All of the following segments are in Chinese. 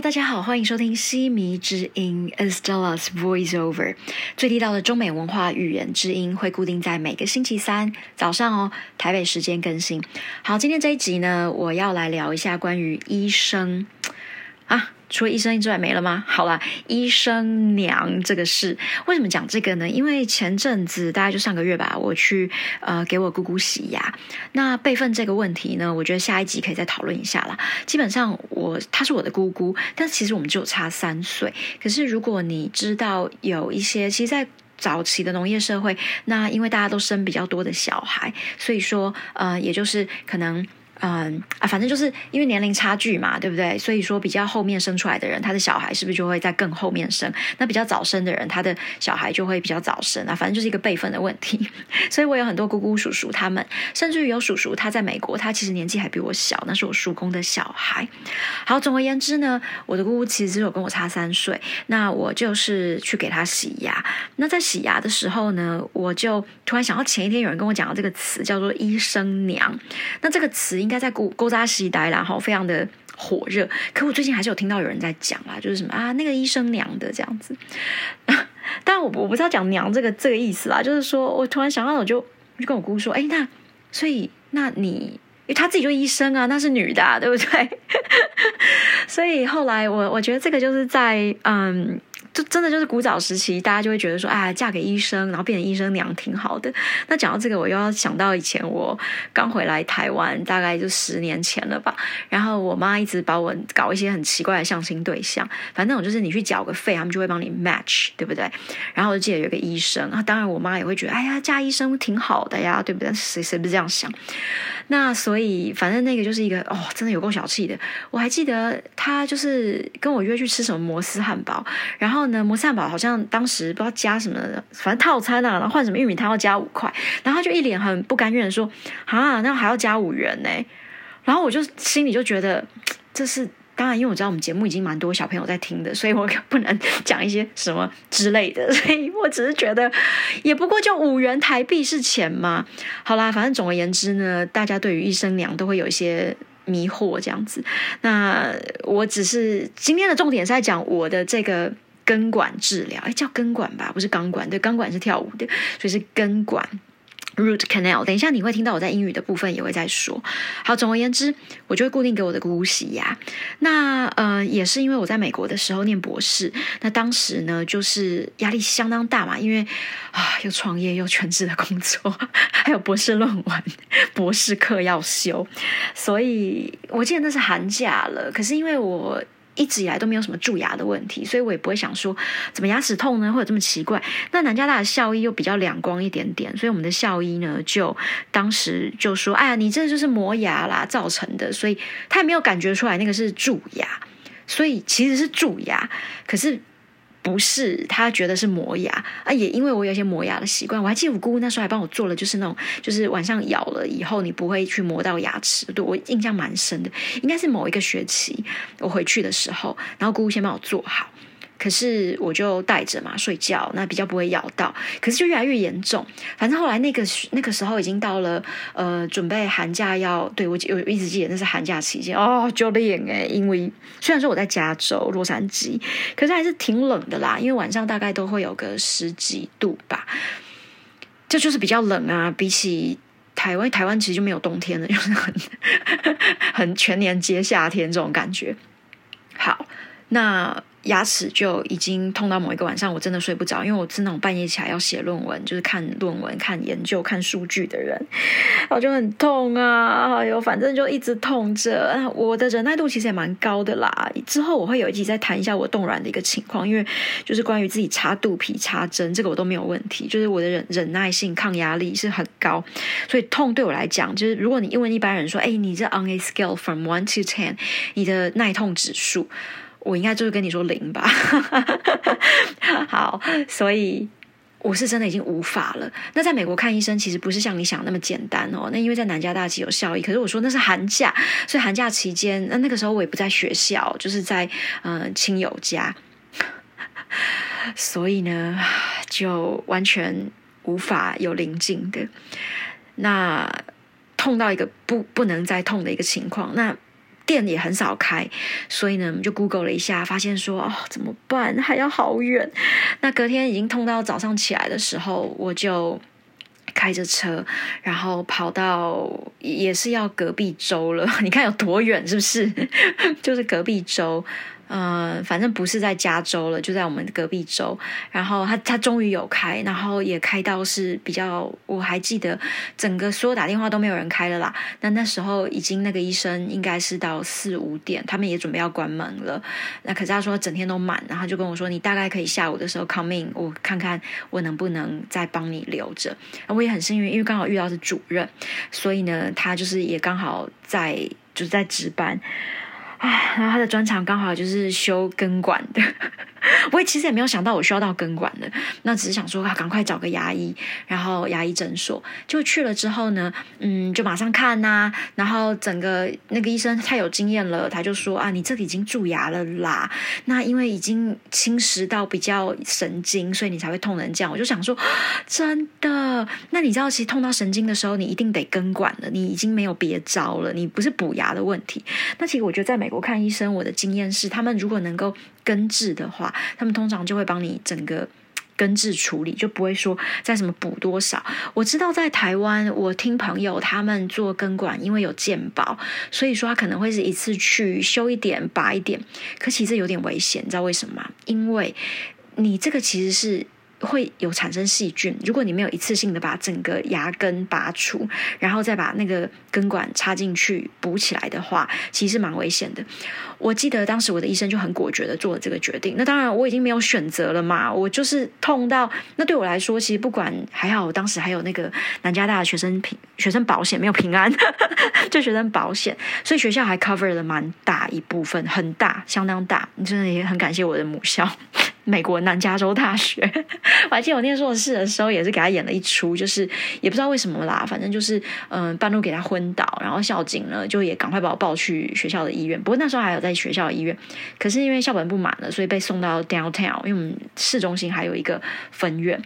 大家好，欢迎收听西迷之音 Estella's Voiceover，最地道的中美文化语言之音，会固定在每个星期三早上哦，台北时间更新。好，今天这一集呢，我要来聊一下关于医生啊。除了医生之外没了吗？好了，医生娘这个事，为什么讲这个呢？因为前阵子大概就上个月吧，我去呃给我姑姑洗牙。那备份这个问题呢，我觉得下一集可以再讨论一下啦。基本上我她是我的姑姑，但其实我们只有差三岁。可是如果你知道有一些，其实，在早期的农业社会，那因为大家都生比较多的小孩，所以说呃，也就是可能。嗯啊，反正就是因为年龄差距嘛，对不对？所以说比较后面生出来的人，他的小孩是不是就会在更后面生？那比较早生的人，他的小孩就会比较早生啊。反正就是一个辈分的问题。所以我有很多姑姑、叔叔，他们甚至于有叔叔，他在美国，他其实年纪还比我小，那是我叔公的小孩。好，总而言之呢，我的姑姑其实只有跟我差三岁。那我就是去给他洗牙。那在洗牙的时候呢，我就突然想到前一天有人跟我讲到这个词，叫做“医生娘”。那这个词应应该在勾勾扎西呆然后非常的火热。可我最近还是有听到有人在讲啦，就是什么啊，那个医生娘的这样子。但我我不知道讲娘这个这个意思啦，就是说我突然想到，我就就跟我姑姑说，哎，那所以那你，因为他自己就医生啊，那是女的，对不对？所以后来我我觉得这个就是在嗯。就真的就是古早时期，大家就会觉得说，哎，嫁给医生，然后变成医生娘挺好的。那讲到这个，我又要想到以前我刚回来台湾，大概就十年前了吧。然后我妈一直把我搞一些很奇怪的相亲对象，反正我就是你去缴个费，他们就会帮你 match，对不对？然后我就记得有个医生啊，当然我妈也会觉得，哎呀，嫁医生挺好的呀，对不对？谁谁不是这样想？那所以反正那个就是一个哦，真的有够小气的。我还记得他就是跟我约去吃什么摩斯汉堡，然后。然后呢，摩斯汉堡好像当时不知道加什么，反正套餐啊，然后换什么玉米汤要加五块，然后他就一脸很不甘愿的说：“啊，那还要加五元呢。”然后我就心里就觉得，这是当然，因为我知道我们节目已经蛮多小朋友在听的，所以我 不能讲一些什么之类的，所以我只是觉得，也不过就五元台币是钱嘛。好啦，反正总而言之呢，大家对于医生娘都会有一些迷惑这样子。那我只是今天的重点是在讲我的这个。根管治疗，哎，叫根管吧，不是钢管。对，钢管是跳舞的，所以是根管 （root canal）。等一下你会听到我在英语的部分也会再说。好，总而言之，我就会固定给我的姑姑洗牙。那呃，也是因为我在美国的时候念博士，那当时呢，就是压力相当大嘛，因为啊，又创业又全职的工作，还有博士论文、博士课要修，所以我记得那是寒假了。可是因为我一直以来都没有什么蛀牙的问题，所以我也不会想说怎么牙齿痛呢，或者这么奇怪。那南加大的校医又比较两光一点点，所以我们的校医呢，就当时就说：“哎呀，你这就是磨牙啦造成的。”所以他也没有感觉出来那个是蛀牙，所以其实是蛀牙，可是。不是，他觉得是磨牙啊，也因为我有一些磨牙的习惯，我还记得我姑姑那时候还帮我做了，就是那种，就是晚上咬了以后你不会去磨到牙齿，对我印象蛮深的，应该是某一个学期我回去的时候，然后姑姑先帮我做好。可是我就带着嘛睡觉，那比较不会咬到。可是就越来越严重。反正后来那个那个时候已经到了呃，准备寒假要对我我一直记得那是寒假期间哦，就练哎，因为虽然说我在加州洛杉矶，可是还是挺冷的啦。因为晚上大概都会有个十几度吧，这就是比较冷啊。比起台湾，台湾其实就没有冬天了，就是很 很全年接夏天这种感觉。好，那。牙齿就已经痛到某一个晚上，我真的睡不着，因为我是那种半夜起来要写论文，就是看论文、看研究、看数据的人，我就很痛啊！哎呦，反正就一直痛着。我的忍耐度其实也蛮高的啦。之后我会有一集再谈一下我冻软的一个情况，因为就是关于自己插肚皮插针，这个我都没有问题，就是我的忍忍耐性、抗压力是很高，所以痛对我来讲，就是如果你因为一般人说，哎，你这 on a scale from one to ten，你的耐痛指数。我应该就是跟你说零吧，好，所以我是真的已经无法了。那在美国看医生其实不是像你想那么简单哦。那因为在南加大其实有效益，可是我说那是寒假，所以寒假期间，那那个时候我也不在学校，就是在嗯亲友家，所以呢就完全无法有临近的，那痛到一个不不能再痛的一个情况，那。店也很少开，所以呢，我们就 Google 了一下，发现说哦，怎么办？还要好远。那隔天已经痛到早上起来的时候，我就开着车，然后跑到也是要隔壁州了。你看有多远，是不是？就是隔壁州。呃，反正不是在加州了，就在我们隔壁州。然后他他终于有开，然后也开到是比较，我还记得整个所有打电话都没有人开了啦。那那时候已经那个医生应该是到四五点，他们也准备要关门了。那可是他说整天都满，然后就跟我说你大概可以下午的时候 come in，我看看我能不能再帮你留着。我也很幸运，因为刚好遇到是主任，所以呢，他就是也刚好在就是在值班。唉，然后他的专长刚好就是修根管的。我也其实也没有想到我需要到根管的，那只是想说，赶快找个牙医，然后牙医诊所就去了之后呢，嗯，就马上看呐，然后整个那个医生太有经验了，他就说啊，你这个已经蛀牙了啦，那因为已经侵蚀到比较神经，所以你才会痛成这样。我就想说，真的？那你知道，其实痛到神经的时候，你一定得根管了，你已经没有别招了，你不是补牙的问题。那其实我觉得在美国看医生，我的经验是，他们如果能够根治的话。他们通常就会帮你整个根治处理，就不会说在什么补多少。我知道在台湾，我听朋友他们做根管，因为有健保，所以说他可能会是一次去修一点、拔一点。可其实有点危险，你知道为什么吗？因为你这个其实是。会有产生细菌。如果你没有一次性的把整个牙根拔除，然后再把那个根管插进去补起来的话，其实蛮危险的。我记得当时我的医生就很果决的做了这个决定。那当然我已经没有选择了嘛，我就是痛到那对我来说，其实不管还好，我当时还有那个南加大的学生平学生保险没有平安，就学生保险，所以学校还 cover 了蛮大一部分，很大，相当大。真的也很感谢我的母校。美国南加州大学，我还记得我念硕士的时候，也是给他演了一出，就是也不知道为什么啦，反正就是嗯，半路给他昏倒，然后校警呢就也赶快把我抱去学校的医院。不过那时候还有在学校的医院，可是因为校本不满了，所以被送到 downtown，因为我们市中心还有一个分院，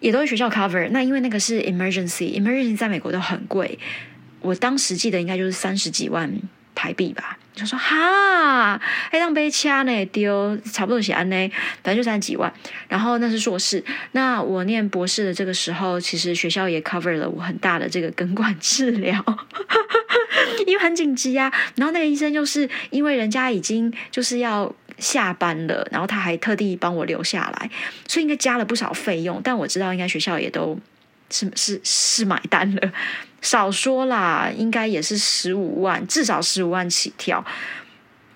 也都是学校 cover。那因为那个是 emergency，emergency 在美国都很贵，我当时记得应该就是三十几万。台币吧，就说哈，还当被掐呢，丢差不多写安呢，反正就三几万。然后那是硕士，那我念博士的这个时候，其实学校也 cover 了我很大的这个根管治疗，因为很紧急啊。然后那个医生就是因为人家已经就是要下班了，然后他还特地帮我留下来，所以应该加了不少费用。但我知道应该学校也都是是是买单了。少说啦，应该也是十五万，至少十五万起跳。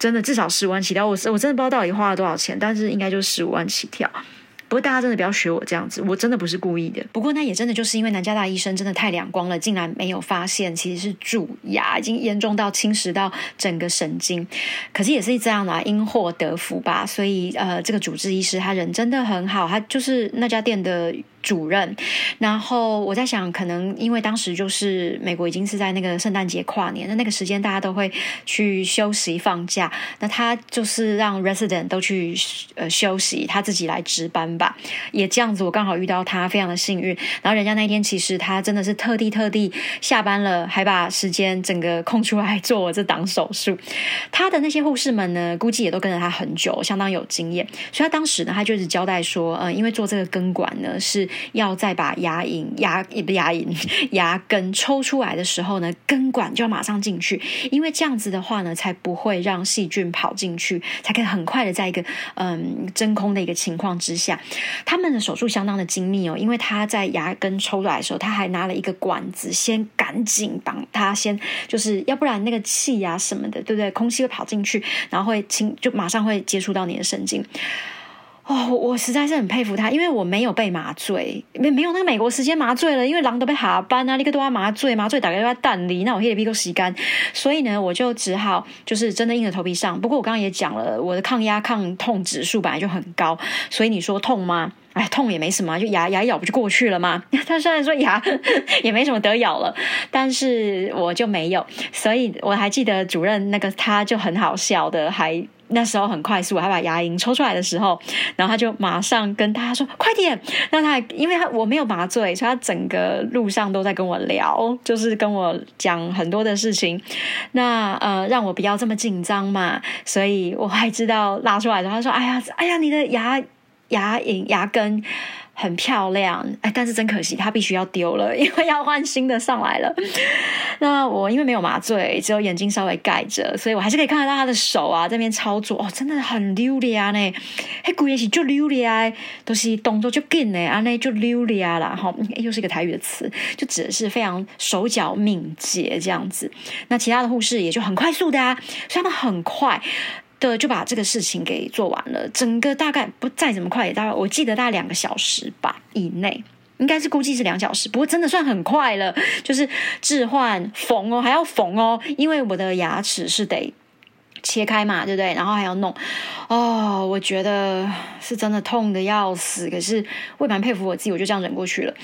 真的，至少十五万起跳。我我真的不知道到底花了多少钱，但是应该就十五万起跳。不过大家真的不要学我这样子，我真的不是故意的。不过那也真的就是因为南加大医生真的太两光了，竟然没有发现其实是蛀牙，已经严重到侵蚀到整个神经。可是也是这样啦，因祸得福吧。所以呃，这个主治医师他人真的很好，他就是那家店的。主任，然后我在想，可能因为当时就是美国已经是在那个圣诞节跨年，那那个时间大家都会去休息放假，那他就是让 resident 都去呃休息，他自己来值班吧，也这样子，我刚好遇到他，非常的幸运。然后人家那天其实他真的是特地特地下班了，还把时间整个空出来做我这档手术。他的那些护士们呢，估计也都跟着他很久，相当有经验，所以他当时呢，他就是交代说，呃，因为做这个根管呢是。要再把牙龈、牙也不牙龈、牙根抽出来的时候呢，根管就要马上进去，因为这样子的话呢，才不会让细菌跑进去，才可以很快的在一个嗯真空的一个情况之下。他们的手术相当的精密哦，因为他在牙根抽出来的时候，他还拿了一个管子，先赶紧把它先，就是要不然那个气呀什么的，对不对？空气会跑进去，然后会清，就马上会接触到你的神经。哦，我实在是很佩服他，因为我没有被麻醉，没没有那个美国时间麻醉了，因为狼都被哈班啊，立刻都要麻醉，麻醉打开要蛋离，那我黑的皮都洗干，所以呢，我就只好就是真的硬着头皮上。不过我刚刚也讲了，我的抗压抗痛指数本来就很高，所以你说痛吗？哎，痛也没什么，就牙牙咬不就过去了吗？他虽然说牙 也没什么得咬了，但是我就没有，所以我还记得主任那个他就很好笑的还。那时候很快速，他把牙龈抽出来的时候，然后他就马上跟大家说：“快点！”那他因为他我没有麻醉，所以他整个路上都在跟我聊，就是跟我讲很多的事情。那呃，让我不要这么紧张嘛，所以我还知道拉出来的。他说：“哎呀，哎呀，你的牙牙龈牙根。”很漂亮，哎，但是真可惜，它必须要丢了，因为要换新的上来了。那我因为没有麻醉，只有眼睛稍微盖着，所以我还是可以看得到他的手啊，这边操作哦，真的很溜达呢。嘿，古也是就溜达，都是动作就紧呢，啊，那就溜达了哈。又是一个台语的词，就指的是非常手脚敏捷这样子。那其他的护士也就很快速的啊，所以他们很快。的就把这个事情给做完了，整个大概不再怎么快，也大概我记得大概两个小时吧以内，应该是估计是两小时，不过真的算很快了。就是置换缝哦，还要缝哦，因为我的牙齿是得。切开嘛，对不对？然后还要弄，哦，我觉得是真的痛的要死。可是我也蛮佩服我自己，我就这样忍过去了。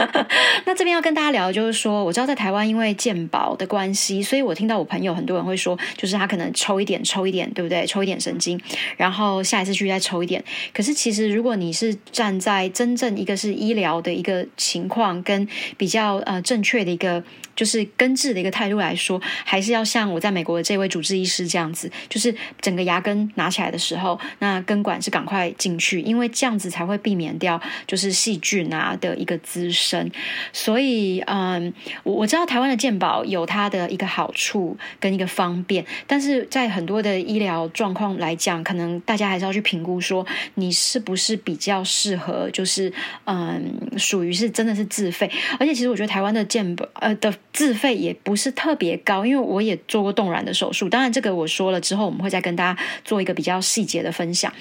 那这边要跟大家聊的就是说，我知道在台湾因为健保的关系，所以我听到我朋友很多人会说，就是他可能抽一点，抽一点，对不对？抽一点神经，然后下一次去再抽一点。可是其实如果你是站在真正一个是医疗的一个情况，跟比较呃正确的一个。就是根治的一个态度来说，还是要像我在美国的这位主治医师这样子，就是整个牙根拿起来的时候，那根管是赶快进去，因为这样子才会避免掉就是细菌啊的一个滋生。所以，嗯，我我知道台湾的健保有它的一个好处跟一个方便，但是在很多的医疗状况来讲，可能大家还是要去评估说你是不是比较适合，就是嗯，属于是真的是自费。而且，其实我觉得台湾的健保呃的。自费也不是特别高，因为我也做过动软的手术。当然，这个我说了之后，我们会再跟大家做一个比较细节的分享。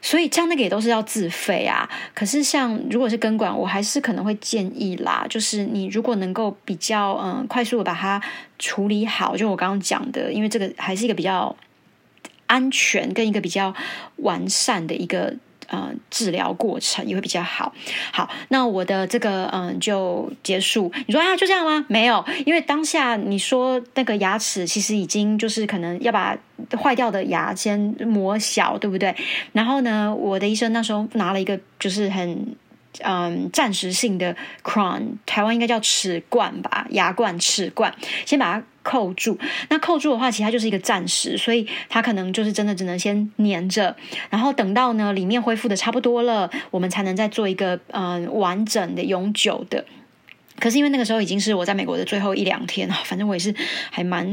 所以，像那个也都是要自费啊。可是，像如果是根管，我还是可能会建议啦，就是你如果能够比较嗯快速的把它处理好，就我刚刚讲的，因为这个还是一个比较安全跟一个比较完善的一个。呃，治疗过程也会比较好。好，那我的这个嗯就结束。你说啊，就这样吗？没有，因为当下你说那个牙齿其实已经就是可能要把坏掉的牙先磨小，对不对？然后呢，我的医生那时候拿了一个就是很。嗯，暂时性的 crown，台湾应该叫齿冠吧，牙冠、齿冠，先把它扣住。那扣住的话，其实它就是一个暂时，所以它可能就是真的只能先粘着，然后等到呢里面恢复的差不多了，我们才能再做一个嗯完整的、永久的。可是因为那个时候已经是我在美国的最后一两天了，反正我也是还蛮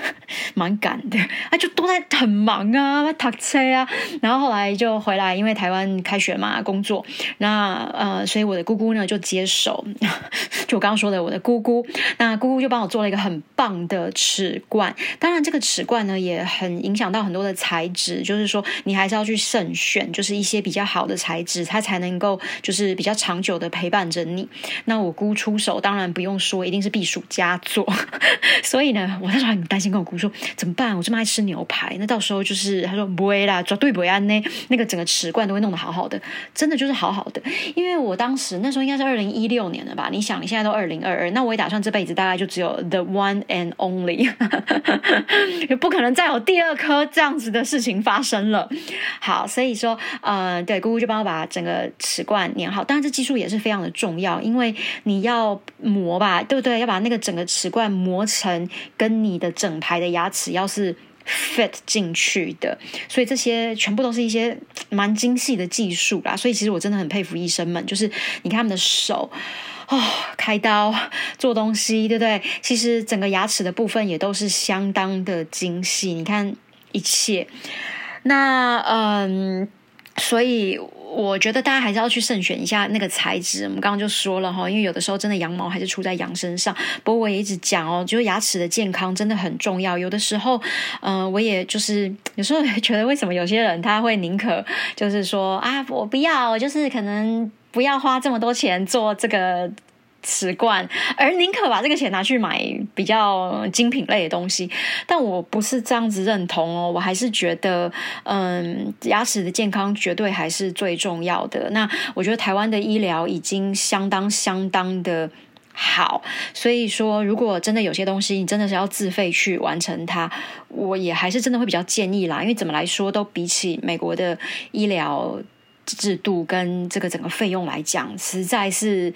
蛮赶的，啊，就都在很忙啊，搭车啊，然后后来就回来，因为台湾开学嘛，工作，那呃，所以我的姑姑呢就接手，就我刚刚说的我的姑姑，那姑姑就帮我做了一个很棒的齿冠，当然这个齿冠呢也很影响到很多的材质，就是说你还是要去慎选，就是一些比较好的材质，它才能够就是比较长久的陪伴着你。那我姑出手。当然不用说，一定是避暑佳作。所以呢，我那时候很担心，跟我姑说怎么办？我这么爱吃牛排，那到时候就是他说不会啦，绝对不会安呢。那个整个齿冠都会弄得好好的，真的就是好好的。因为我当时那时候应该是二零一六年了吧？你想，你现在都二零二二，那我也打算这辈子大概就只有 the one and only，也 不可能再有第二颗这样子的事情发生了。好，所以说呃，对，姑姑就帮我把整个齿冠粘好。当然，这技术也是非常的重要，因为你要。磨吧，对不对？要把那个整个齿冠磨成跟你的整排的牙齿要是 fit 进去的，所以这些全部都是一些蛮精细的技术啦。所以其实我真的很佩服医生们，就是你看他们的手哦，开刀做东西，对不对？其实整个牙齿的部分也都是相当的精细。你看一切，那嗯，所以。我觉得大家还是要去慎选一下那个材质。我们刚刚就说了哈，因为有的时候真的羊毛还是出在羊身上。不过我也一直讲哦，就是牙齿的健康真的很重要。有的时候，嗯，我也就是 有时候觉得，为什么有些人他会宁可就是说啊，我不要，就是可能不要花这么多钱做这个。瓷冠，而宁可把这个钱拿去买比较精品类的东西，但我不是这样子认同哦，我还是觉得，嗯，牙齿的健康绝对还是最重要的。那我觉得台湾的医疗已经相当相当的。好。所以说，如果真的有些东西你真的是要自费去完成它，我也还是真的会比较建议啦。因为怎么来说，都比起美国的医疗制度跟这个整个费用来讲，实在是。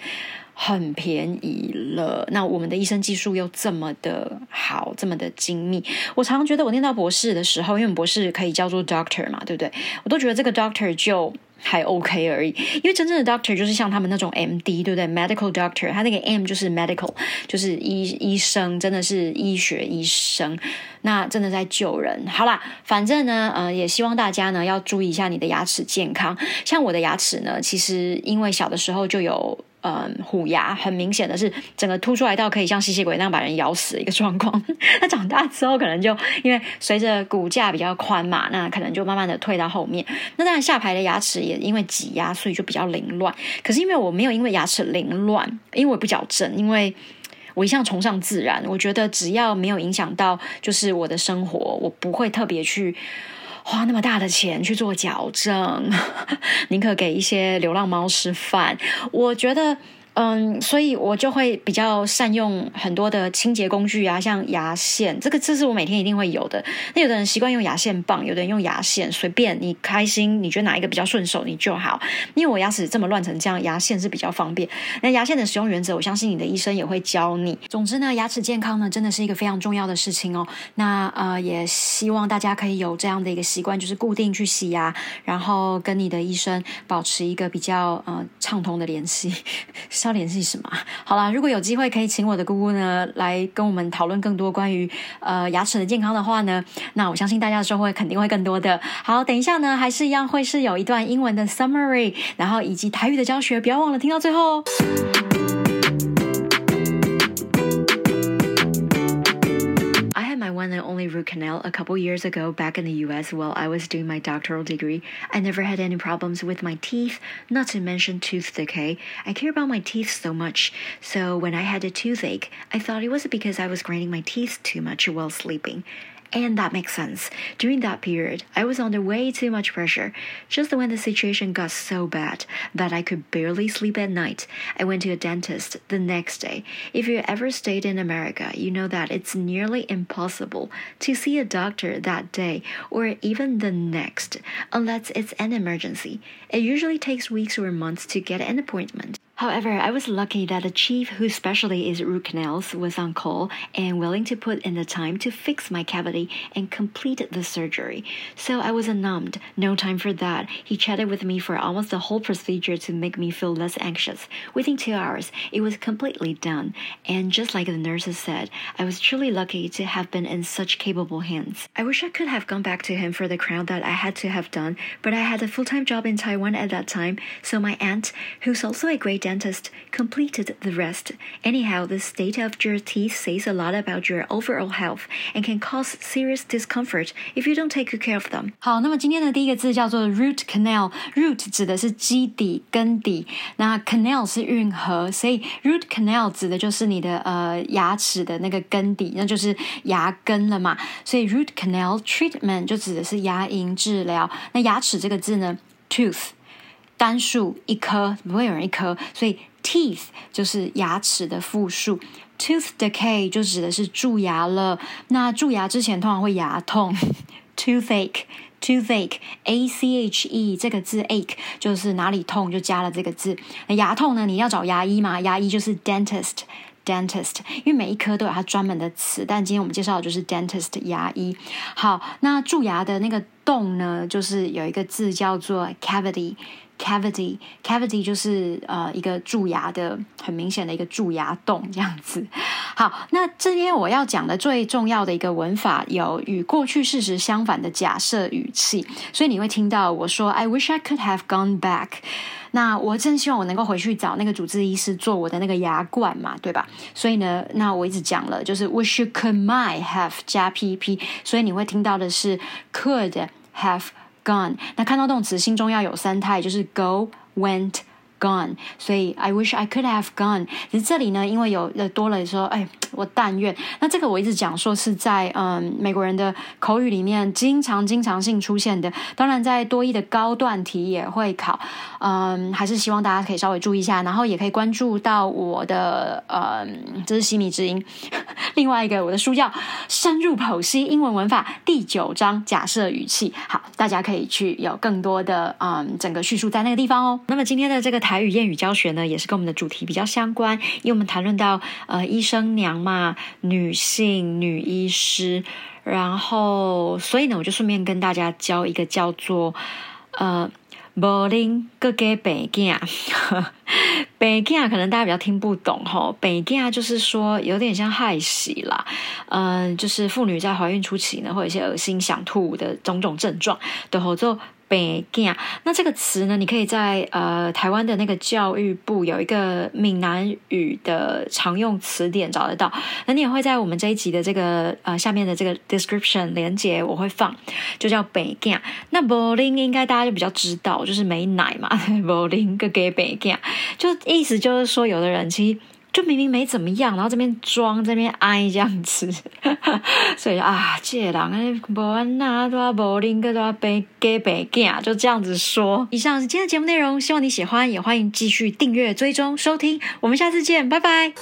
很便宜了，那我们的医生技术又这么的好，这么的精密。我常常觉得，我念到博士的时候，因为博士可以叫做 doctor 嘛，对不对？我都觉得这个 doctor 就还 OK 而已。因为真正的 doctor 就是像他们那种 MD，对不对？medical doctor，他那个 M 就是 medical，就是医医生，真的是医学医生，那真的在救人。好啦，反正呢，呃，也希望大家呢要注意一下你的牙齿健康。像我的牙齿呢，其实因为小的时候就有。嗯，虎牙很明显的是整个凸出来到可以像吸血鬼那样把人咬死一个状况。那长大之后可能就因为随着骨架比较宽嘛，那可能就慢慢的退到后面。那当然下排的牙齿也因为挤压，所以就比较凌乱。可是因为我没有因为牙齿凌乱，因为我不矫正，因为我一向崇尚自然。我觉得只要没有影响到就是我的生活，我不会特别去。花那么大的钱去做矫正，宁可给一些流浪猫吃饭。我觉得。嗯，所以我就会比较善用很多的清洁工具啊，像牙线，这个这是我每天一定会有的。那有的人习惯用牙线棒，有的人用牙线，随便你开心，你觉得哪一个比较顺手，你就好。因为我牙齿这么乱成这样，牙线是比较方便。那牙线的使用原则，我相信你的医生也会教你。总之呢，牙齿健康呢，真的是一个非常重要的事情哦。那呃，也希望大家可以有这样的一个习惯，就是固定去洗牙，然后跟你的医生保持一个比较呃畅通的联系。要联系什么？好了，如果有机会可以请我的姑姑呢来跟我们讨论更多关于呃牙齿的健康的话呢，那我相信大家的收获肯定会更多的。好，等一下呢还是一样会是有一段英文的 summary，然后以及台语的教学，不要忘了听到最后。My one and only root canal a couple years ago back in the US while I was doing my doctoral degree. I never had any problems with my teeth, not to mention tooth decay. I care about my teeth so much, so when I had a toothache, I thought it was because I was grinding my teeth too much while sleeping. And that makes sense. During that period, I was under way too much pressure. Just when the situation got so bad that I could barely sleep at night, I went to a dentist the next day. If you ever stayed in America, you know that it's nearly impossible to see a doctor that day or even the next unless it's an emergency. It usually takes weeks or months to get an appointment. However, I was lucky that the chief whose specialty is root canals was on call and willing to put in the time to fix my cavity and complete the surgery. So I was numbed. No time for that. He chatted with me for almost the whole procedure to make me feel less anxious. Within two hours, it was completely done. And just like the nurses said, I was truly lucky to have been in such capable hands. I wish I could have gone back to him for the crown that I had to have done, but I had a full-time job in Taiwan at that time, so my aunt, who's also a great dentist completed the rest. Anyhow, the state of your teeth says a lot about your overall health and can cause serious discomfort if you don't take good care of them. 好，那么今天的第一个字叫做 root canal。root 指的是基底、根底，那 canal 是运河，所以 root canal 指的就是你的呃牙齿的那个根底，那就是牙根了嘛。所以 root canal treatment 就指的是牙龈治疗。那牙齿这个字呢，tooth。 单数一颗不会有人一颗，所以 teeth 就是牙齿的复数，tooth decay 就指的是蛀牙了。那蛀牙之前通常会牙痛，toothache toothache a c h e 这个字 ache 就是哪里痛就加了这个字。那牙痛呢？你要找牙医嘛？牙医就是 dentist dentist，因为每一科都有它专门的词，但今天我们介绍的就是 dentist 牙医。好，那蛀牙的那个洞呢，就是有一个字叫做 cavity。Cavity, cavity 就是呃一个蛀牙的很明显的一个蛀牙洞这样子。好，那这边我要讲的最重要的一个文法有与过去事实相反的假设语气，所以你会听到我说 "I wish I could have gone back"。那我真希望我能够回去找那个主治医师做我的那个牙冠嘛，对吧？所以呢，那我一直讲了，就是 wish you could might have 加 pp，所以你会听到的是 could have。gone。那看到动词，心中要有三态，就是 go、went、gone，所以 I wish I could have gone。其实这里呢，因为有多了说，哎，我但愿。那这个我一直讲说是在嗯美国人的口语里面经常经常性出现的。当然，在多义的高段题也会考，嗯，还是希望大家可以稍微注意一下，然后也可以关注到我的嗯，这是西米之音，另外一个我的书叫《深入剖析英文文法》第九章假设语气。好，大家可以去有更多的嗯整个叙述在那个地方哦。那么今天的这个台台语谚语教学呢，也是跟我们的主题比较相关，因为我们谈论到呃医生娘嘛，女性女医师，然后所以呢，我就顺便跟大家教一个叫做呃。柏林各给北京，北京可能大家比较听不懂哈。北京就是说有点像害喜啦，嗯，就是妇女在怀孕初期呢，会有一些恶心、想吐的种种症状，对后就。北京，那这个词呢？你可以在呃台湾的那个教育部有一个闽南语的常用词典找得到。那你也会在我们这一集的这个呃下面的这个 description 连接我会放，就叫北京。那 b o l i n g 应该大家就比较知道，就是没奶嘛 b o l i n g 个给北京，就意思就是说，有的人其实。就明明没怎么样，然后这边装这边哀这样子，所以啊，这人啊，无安那都要无灵个都要背给背囝，就这样子说。以上是今天的节目内容，希望你喜欢，也欢迎继续订阅、追踪、收听。我们下次见，拜拜。